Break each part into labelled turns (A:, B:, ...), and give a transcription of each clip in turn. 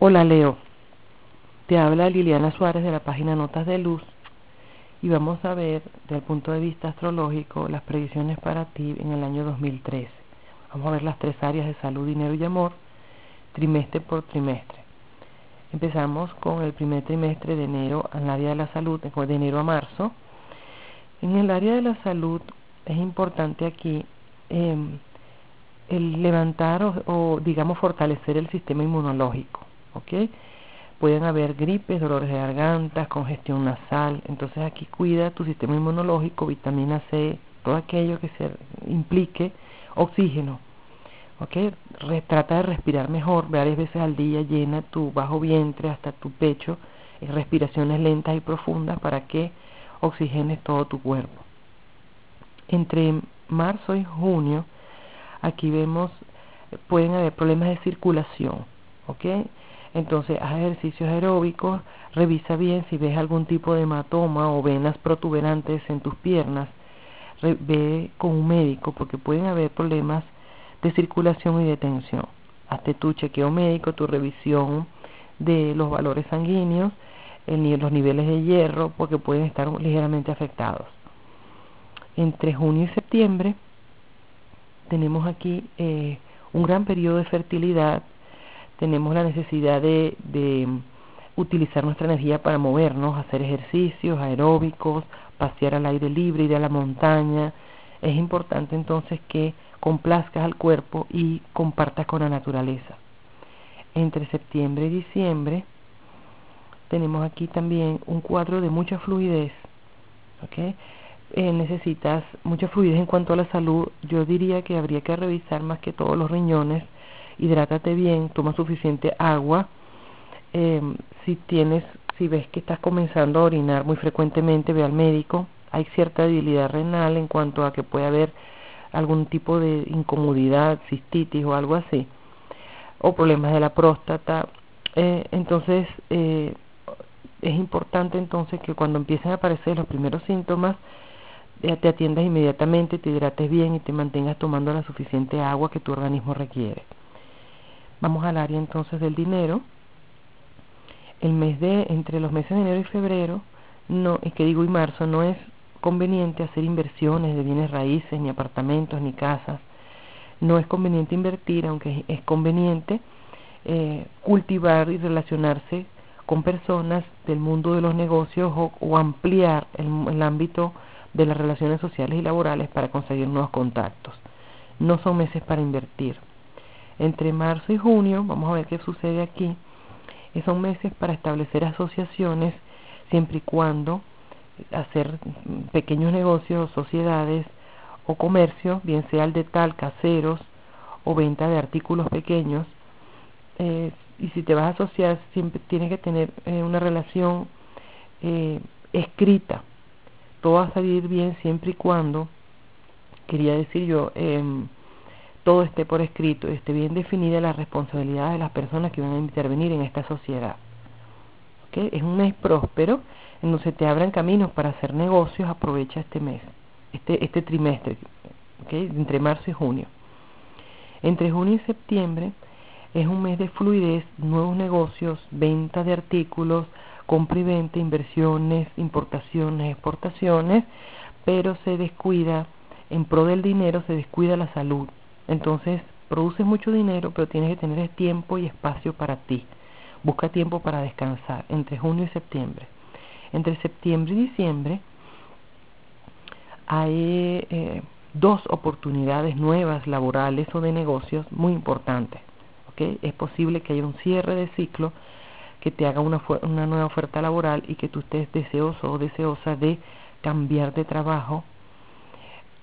A: Hola Leo, te habla Liliana Suárez de la página Notas de Luz y vamos a ver desde el punto de vista astrológico las previsiones para ti en el año 2013. Vamos a ver las tres áreas de salud, dinero y amor, trimestre por trimestre. Empezamos con el primer trimestre de enero en el área de la salud, de enero a marzo. En el área de la salud es importante aquí eh, el levantar o, digamos fortalecer el sistema inmunológico, ¿ok? Pueden haber gripes, dolores de garganta, congestión nasal, entonces aquí cuida tu sistema inmunológico, vitamina C, todo aquello que se implique oxígeno, ¿ok? Trata de respirar mejor, varias veces al día, llena tu bajo vientre hasta tu pecho, en respiraciones lentas y profundas para que oxigenes todo tu cuerpo. Entre marzo y junio, aquí vemos, pueden haber problemas de circulación, ¿ok? Entonces, haz ejercicios aeróbicos, revisa bien si ves algún tipo de hematoma o venas protuberantes en tus piernas, ve con un médico porque pueden haber problemas de circulación y de tensión. Hazte tu chequeo médico, tu revisión de los valores sanguíneos, los niveles de hierro, porque pueden estar ligeramente afectados. Entre junio y septiembre, tenemos aquí eh, un gran periodo de fertilidad, tenemos la necesidad de, de, utilizar nuestra energía para movernos, hacer ejercicios aeróbicos, pasear al aire libre, ir a la montaña. Es importante entonces que complazcas al cuerpo y compartas con la naturaleza. Entre septiembre y diciembre tenemos aquí también un cuadro de mucha fluidez. ¿okay? eh, necesitas mucha fluidez en cuanto a la salud, yo diría que habría que revisar más que todos los riñones, hidrátate bien, toma suficiente agua, eh, si tienes, si ves que estás comenzando a orinar muy frecuentemente, ve al médico, hay cierta debilidad renal en cuanto a que puede haber algún tipo de incomodidad, cistitis o algo así, o problemas de la próstata, eh, entonces eh, es importante entonces que cuando empiecen a aparecer los primeros síntomas, te atiendas inmediatamente, te hidrates bien y te mantengas tomando la suficiente agua que tu organismo requiere. Vamos al área entonces del dinero. El mes de, entre los meses de enero y febrero, no, es que digo y marzo, no es conveniente hacer inversiones de bienes raíces, ni apartamentos, ni casas. No es conveniente invertir, aunque es conveniente eh, cultivar y relacionarse con personas del mundo de los negocios o, ampliar el, el ámbito de las relaciones sociales y laborales para conseguir nuevos contactos. No son meses para invertir. Entre marzo y junio, vamos a ver qué sucede aquí, son meses para establecer asociaciones siempre y cuando hacer pequeños negocios, sociedades o comercio, bien sea el de tal, caseros o venta de artículos pequeños. Eh, y si te vas a asociar, siempre tienes que tener eh, una relación eh, escrita todo va a salir bien siempre y cuando, quería decir yo, eh, todo esté por escrito, esté bien definida la responsabilidad de las personas que van a intervenir en esta sociedad. ¿Okay? Es un mes próspero, en donde te abran caminos para hacer negocios, aprovecha este mes, este, este trimestre, entre marzo y junio. Entre junio y septiembre es un mes de fluidez, nuevos negocios, venta de artículos, compra y venta, inversiones, importaciones, exportaciones, pero se descuida, en pro del dinero se descuida la salud. Entonces, produces mucho dinero, pero tienes que tener tiempo y espacio para ti. Busca tiempo para descansar entre junio y septiembre. Entre septiembre y diciembre hay eh, dos oportunidades nuevas laborales o de negocios muy importantes. ¿okay? Es posible que haya un cierre de ciclo que te haga una, una nueva oferta laboral y que tú estés deseoso o deseosa de cambiar de trabajo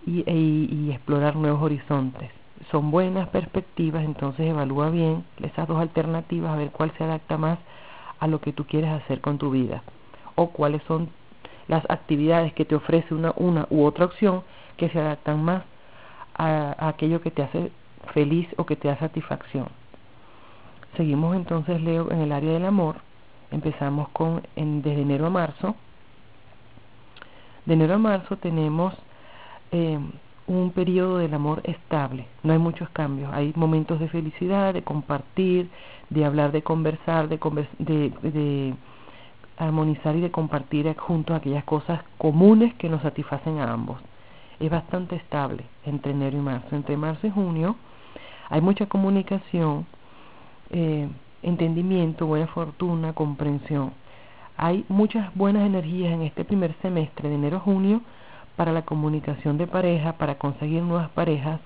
A: y, y, y explorar nuevos horizontes. Son buenas perspectivas, entonces evalúa bien esas dos alternativas a ver cuál se adapta más a lo que tú quieres hacer con tu vida o cuáles son las actividades que te ofrece una, una u otra opción que se adaptan más a, a aquello que te hace feliz o que te da satisfacción. Seguimos entonces, Leo, en el área del amor. Empezamos con en, desde enero a marzo. De enero a marzo tenemos eh, un periodo del amor estable, no hay muchos cambios, hay momentos de felicidad, de compartir, de hablar, de conversar, de, de, de armonizar y de compartir juntos aquellas cosas comunes que nos satisfacen a ambos. Es bastante estable entre enero y marzo. Entre marzo y junio hay mucha comunicación, eh, entendimiento, buena fortuna, comprensión. Hay muchas buenas energías en este primer semestre de enero a junio para la comunicación de pareja, para conseguir nuevas parejas,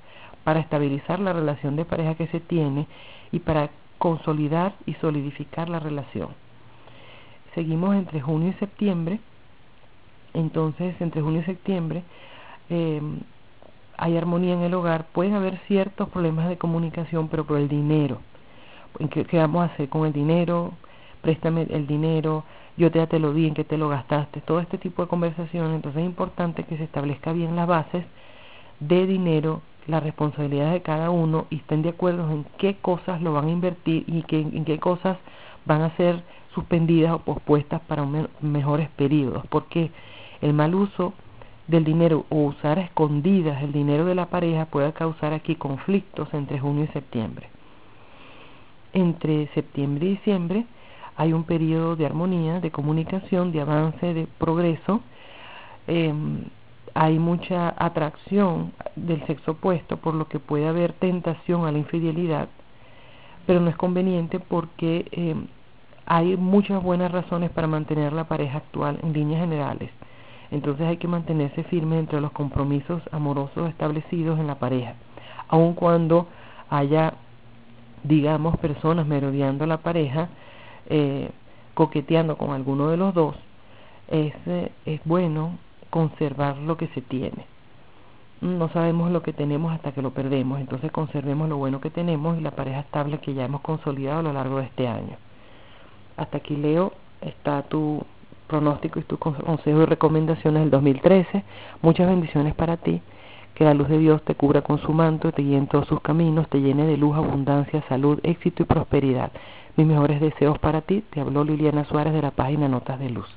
A: para estabilizar la relación de pareja que se tiene y para consolidar y solidificar la relación. Seguimos entre junio y septiembre, entonces entre junio y septiembre eh, hay armonía en el hogar, pueden haber ciertos problemas de comunicación, pero por el dinero. ¿Qué, ¿Qué, vamos a hacer con el dinero? Préstame el dinero, yo te, lo di, en que te lo gastaste, todo este tipo de conversaciones. Entonces es importante que se establezca bien las bases de dinero, las responsabilidades de cada uno y estén de acuerdo en qué cosas lo van a invertir y que, en qué cosas van a ser suspendidas o pospuestas para mejores periodos, porque el mal uso del dinero o usar a escondidas el dinero de la pareja puede causar aquí conflictos entre junio y septiembre. Entre septiembre y diciembre hay un periodo de armonía, de comunicación, de avance, de progreso. Eh, hay mucha atracción del sexo opuesto, por lo que puede haber tentación a la infidelidad, pero no es conveniente porque eh, hay muchas buenas razones para mantener la pareja actual en líneas generales. Entonces hay que mantenerse firme entre los compromisos amorosos establecidos en la pareja, aun cuando haya, digamos, personas merodeando la pareja, eh, coqueteando con alguno de los dos, es, es bueno conservar lo que se tiene. No sabemos lo que tenemos hasta que lo perdemos, entonces conservemos lo bueno que tenemos y la pareja estable que ya hemos consolidado a lo largo de este año. Hasta aquí Leo, está tu pronóstico y tus consejos y recomendaciones del 2013. Muchas bendiciones para ti. Que la luz de Dios te cubra con su manto, te guíe en todos sus caminos, te llene de luz, abundancia, salud, éxito y prosperidad. Mis mejores deseos para ti. Te habló Liliana Suárez de la página Notas de Luz.